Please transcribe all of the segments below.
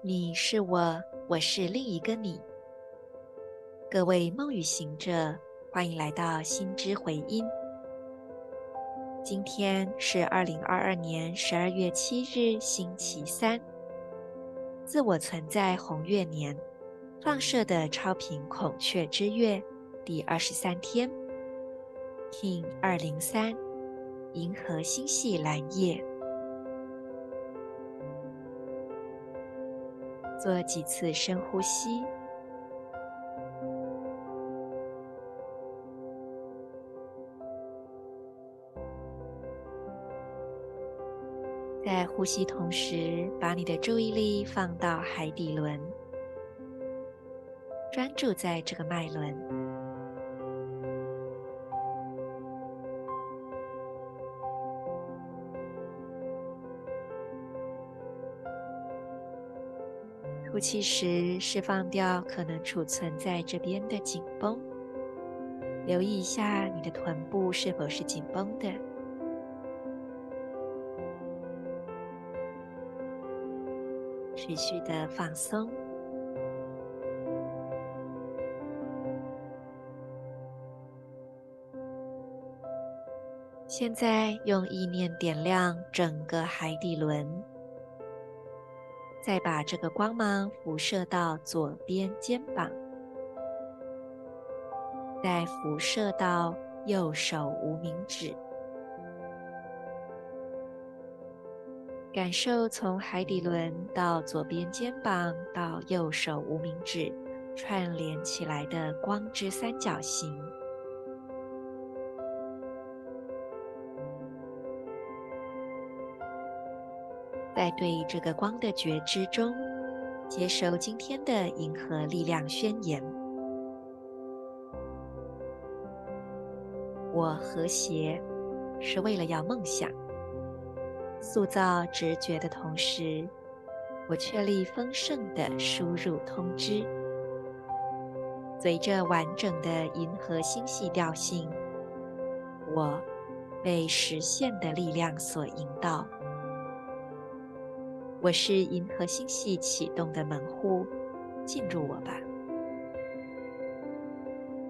你是我，我是另一个你。各位梦与行者，欢迎来到心之回音。今天是二零二二年十二月七日，星期三。自我存在红月年放射的超频孔雀之月第二十三天，Kin 二零三，银河星系蓝夜。做几次深呼吸，在呼吸同时，把你的注意力放到海底轮，专注在这个脉轮。呼气时，释放掉可能储存在这边的紧绷，留意一下你的臀部是否是紧绷的。持续的放松。现在用意念点亮整个海底轮。再把这个光芒辐射到左边肩膀，再辐射到右手无名指，感受从海底轮到左边肩膀到右手无名指串联起来的光之三角形。对这个光的觉知中，接收今天的银河力量宣言。我和谐，是为了要梦想，塑造直觉的同时，我确立丰盛的输入通知。随着完整的银河星系调性，我被实现的力量所引导。我是银河星系启动的门户，进入我吧。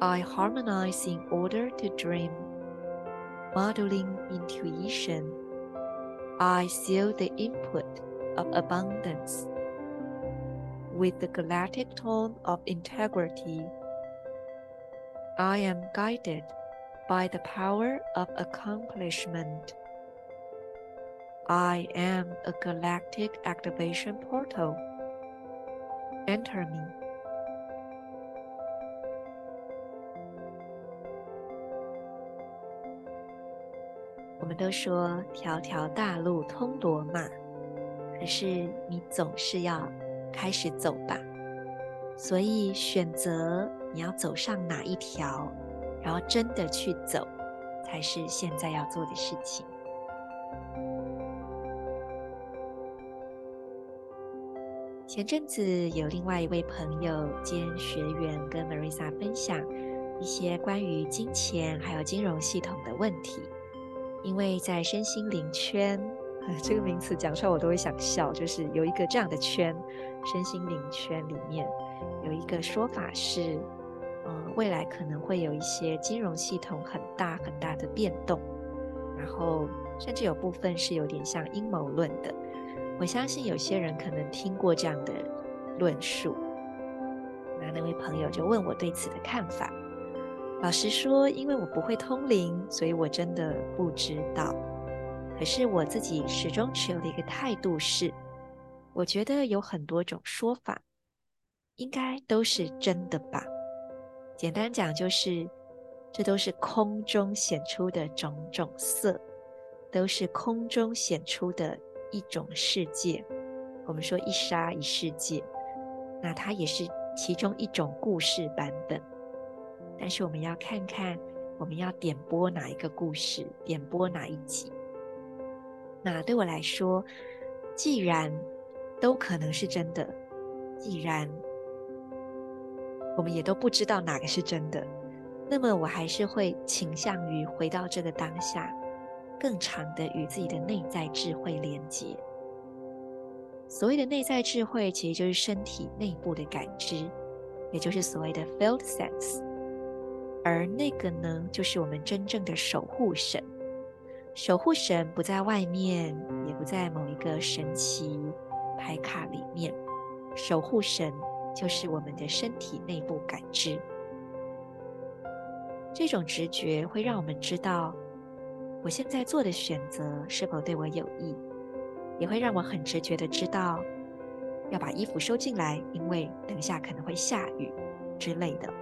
I harmonize in order to dream, modeling intuition. I seal the input of abundance with the galactic tone of integrity. I am guided by the power of accomplishment. I am a galactic activation portal. Enter me. 我们都说条条大路通罗马，可是你总是要开始走吧。所以选择你要走上哪一条，然后真的去走，才是现在要做的事情。前阵子有另外一位朋友兼学员跟 Marisa 分享一些关于金钱还有金融系统的问题，因为在身心灵圈，呃 这个名词讲出来我都会想笑，就是有一个这样的圈，身心灵圈里面有一个说法是，呃，未来可能会有一些金融系统很大很大的变动，然后甚至有部分是有点像阴谋论的。我相信有些人可能听过这样的论述，那那位朋友就问我对此的看法。老实说，因为我不会通灵，所以我真的不知道。可是我自己始终持有的一个态度是，我觉得有很多种说法，应该都是真的吧。简单讲就是，这都是空中显出的种种色，都是空中显出的。一种世界，我们说一沙一世界，那它也是其中一种故事版本。但是我们要看看，我们要点播哪一个故事，点播哪一集。那对我来说，既然都可能是真的，既然我们也都不知道哪个是真的，那么我还是会倾向于回到这个当下。更长的与自己的内在智慧连接，所谓的内在智慧，其实就是身体内部的感知，也就是所谓的 felt sense。而那个呢，就是我们真正的守护神。守护神不在外面，也不在某一个神奇牌卡里面。守护神就是我们的身体内部感知。这种直觉会让我们知道，我现在做的选择是否对我有益，也会让我很直觉的知道要把衣服收进来，因为等下可能会下雨之类的。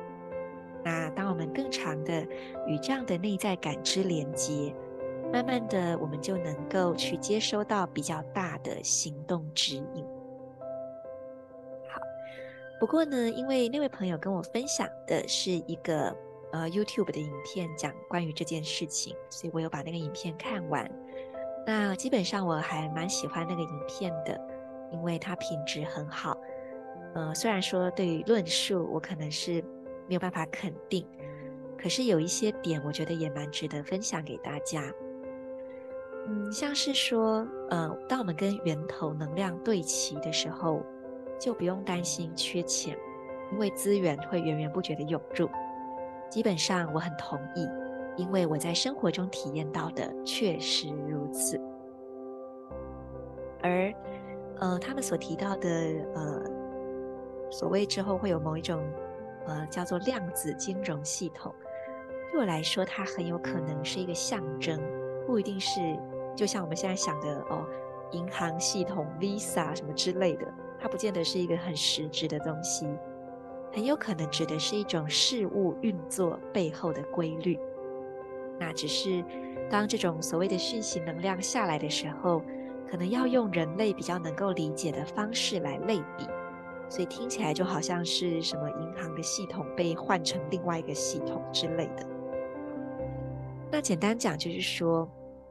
那当我们更长的与这样的内在感知连接，慢慢的我们就能够去接收到比较大的行动指引。好，不过呢，因为那位朋友跟我分享的是一个。呃，YouTube 的影片讲关于这件事情，所以我有把那个影片看完。那基本上我还蛮喜欢那个影片的，因为它品质很好。呃，虽然说对于论述我可能是没有办法肯定，可是有一些点我觉得也蛮值得分享给大家。嗯，像是说，呃，当我们跟源头能量对齐的时候，就不用担心缺钱，因为资源会源源不绝的涌入。基本上我很同意，因为我在生活中体验到的确实如此。而，呃，他们所提到的，呃，所谓之后会有某一种，呃，叫做量子金融系统，对我来说，它很有可能是一个象征，不一定是，就像我们现在想的哦，银行系统、Visa 什么之类的，它不见得是一个很实质的东西。很有可能指的是一种事物运作背后的规律。那只是当这种所谓的讯息能量下来的时候，可能要用人类比较能够理解的方式来类比，所以听起来就好像是什么银行的系统被换成另外一个系统之类的。那简单讲就是说，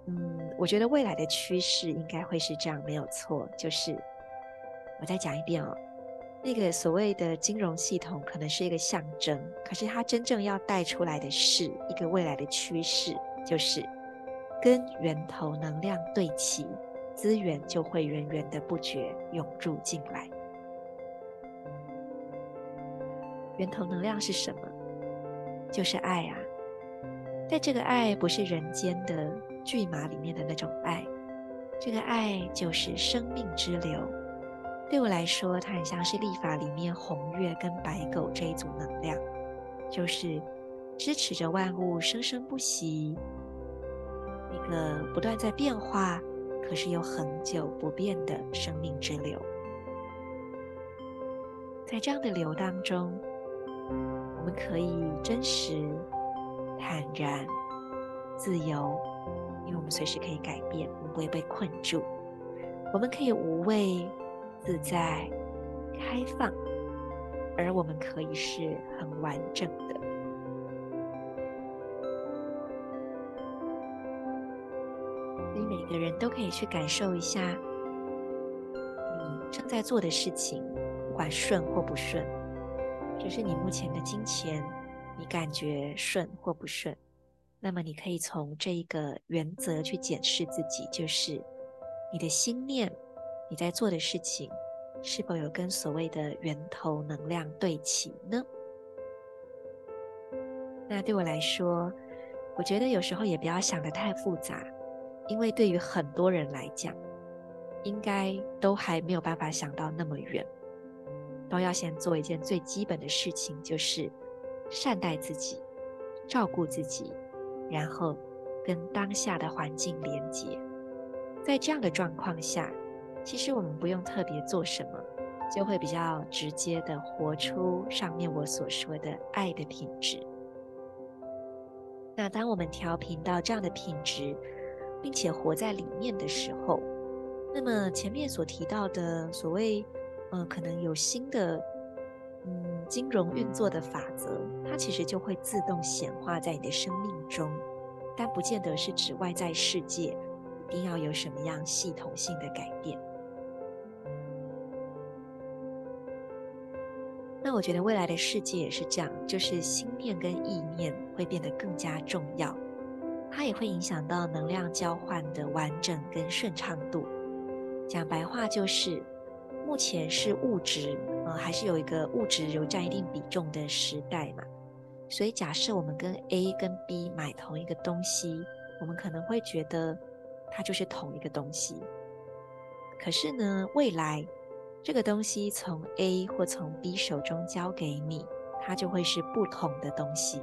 嗯，我觉得未来的趋势应该会是这样，没有错。就是我再讲一遍哦。那个所谓的金融系统可能是一个象征，可是它真正要带出来的是一个未来的趋势，就是跟源头能量对齐，资源就会源源的不绝涌入进来。源头能量是什么？就是爱啊！但这个爱不是人间的骏马里面的那种爱，这个爱就是生命之流。对我来说，它很像是历法里面红月跟白狗这一组能量，就是支持着万物生生不息，一个不断在变化，可是又恒久不变的生命之流。在这样的流当中，我们可以真实、坦然、自由，因为我们随时可以改变，我们不会被困住。我们可以无畏。自在、开放，而我们可以是很完整的。所以每个人都可以去感受一下，你正在做的事情，不管顺或不顺，就是你目前的金钱，你感觉顺或不顺，那么你可以从这一个原则去检视自己，就是你的心念。你在做的事情，是否有跟所谓的源头能量对齐呢？那对我来说，我觉得有时候也不要想得太复杂，因为对于很多人来讲，应该都还没有办法想到那么远，都要先做一件最基本的事情，就是善待自己，照顾自己，然后跟当下的环境连接。在这样的状况下，其实我们不用特别做什么，就会比较直接的活出上面我所说的爱的品质。那当我们调频到这样的品质，并且活在里面的时候，那么前面所提到的所谓，呃，可能有新的，嗯，金融运作的法则，它其实就会自动显化在你的生命中，但不见得是指外在世界一定要有什么样系统性的改变。那我觉得未来的世界也是这样，就是心念跟意念会变得更加重要，它也会影响到能量交换的完整跟顺畅度。讲白话就是，目前是物质，呃，还是有一个物质有占一定比重的时代嘛。所以假设我们跟 A 跟 B 买同一个东西，我们可能会觉得它就是同一个东西。可是呢，未来这个东西从 A 或从 B 手中交给你，它就会是不同的东西，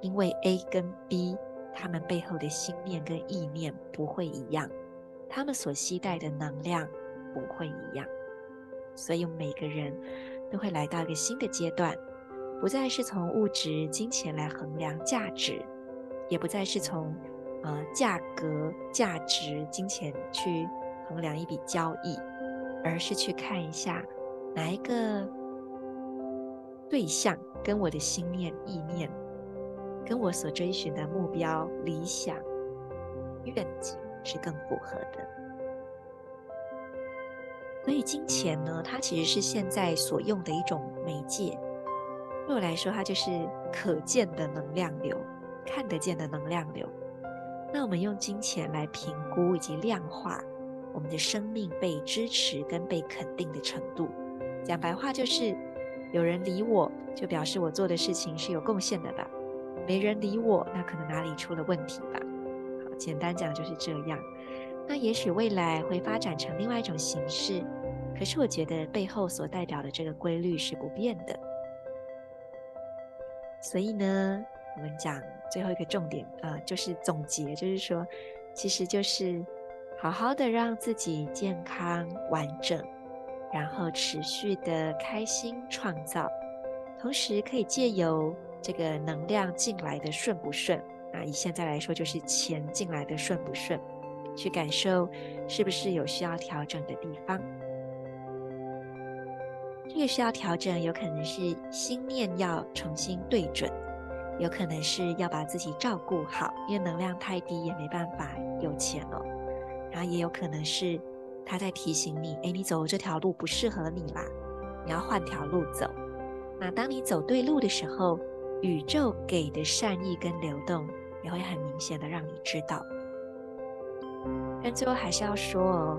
因为 A 跟 B 他们背后的心念跟意念不会一样，他们所携带的能量不会一样，所以每个人都会来到一个新的阶段。不再是从物质、金钱来衡量价值，也不再是从呃价格、价值、金钱去衡量一笔交易，而是去看一下哪一个对象跟我的心念、意念，跟我所追寻的目标、理想、愿景是更符合的。所以，金钱呢，它其实是现在所用的一种媒介。对我来说，它就是可见的能量流，看得见的能量流。那我们用金钱来评估以及量化我们的生命被支持跟被肯定的程度。讲白话就是，有人理我，就表示我做的事情是有贡献的吧；没人理我，那可能哪里出了问题吧。好，简单讲就是这样。那也许未来会发展成另外一种形式，可是我觉得背后所代表的这个规律是不变的。所以呢，我们讲最后一个重点、呃，就是总结，就是说，其实就是好好的让自己健康完整，然后持续的开心创造，同时可以借由这个能量进来的顺不顺，啊，以现在来说就是钱进来的顺不顺，去感受是不是有需要调整的地方。这个需要调整，有可能是心念要重新对准，有可能是要把自己照顾好，因为能量太低也没办法有钱哦。那也有可能是他在提醒你，哎，你走这条路不适合你啦，你要换条路走。那当你走对路的时候，宇宙给的善意跟流动也会很明显的让你知道。但最后还是要说哦。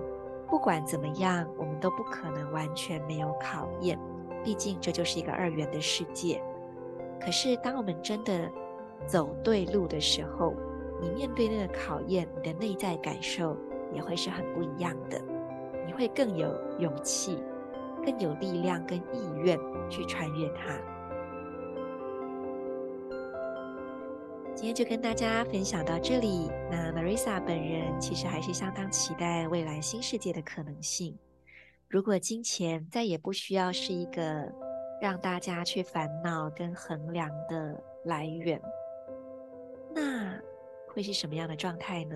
不管怎么样，我们都不可能完全没有考验，毕竟这就是一个二元的世界。可是，当我们真的走对路的时候，你面对那个考验，你的内在感受也会是很不一样的。你会更有勇气，更有力量跟意愿去穿越它。今天就跟大家分享到这里。那 Marisa 本人其实还是相当期待未来新世界的可能性。如果金钱再也不需要是一个让大家去烦恼跟衡量的来源，那会是什么样的状态呢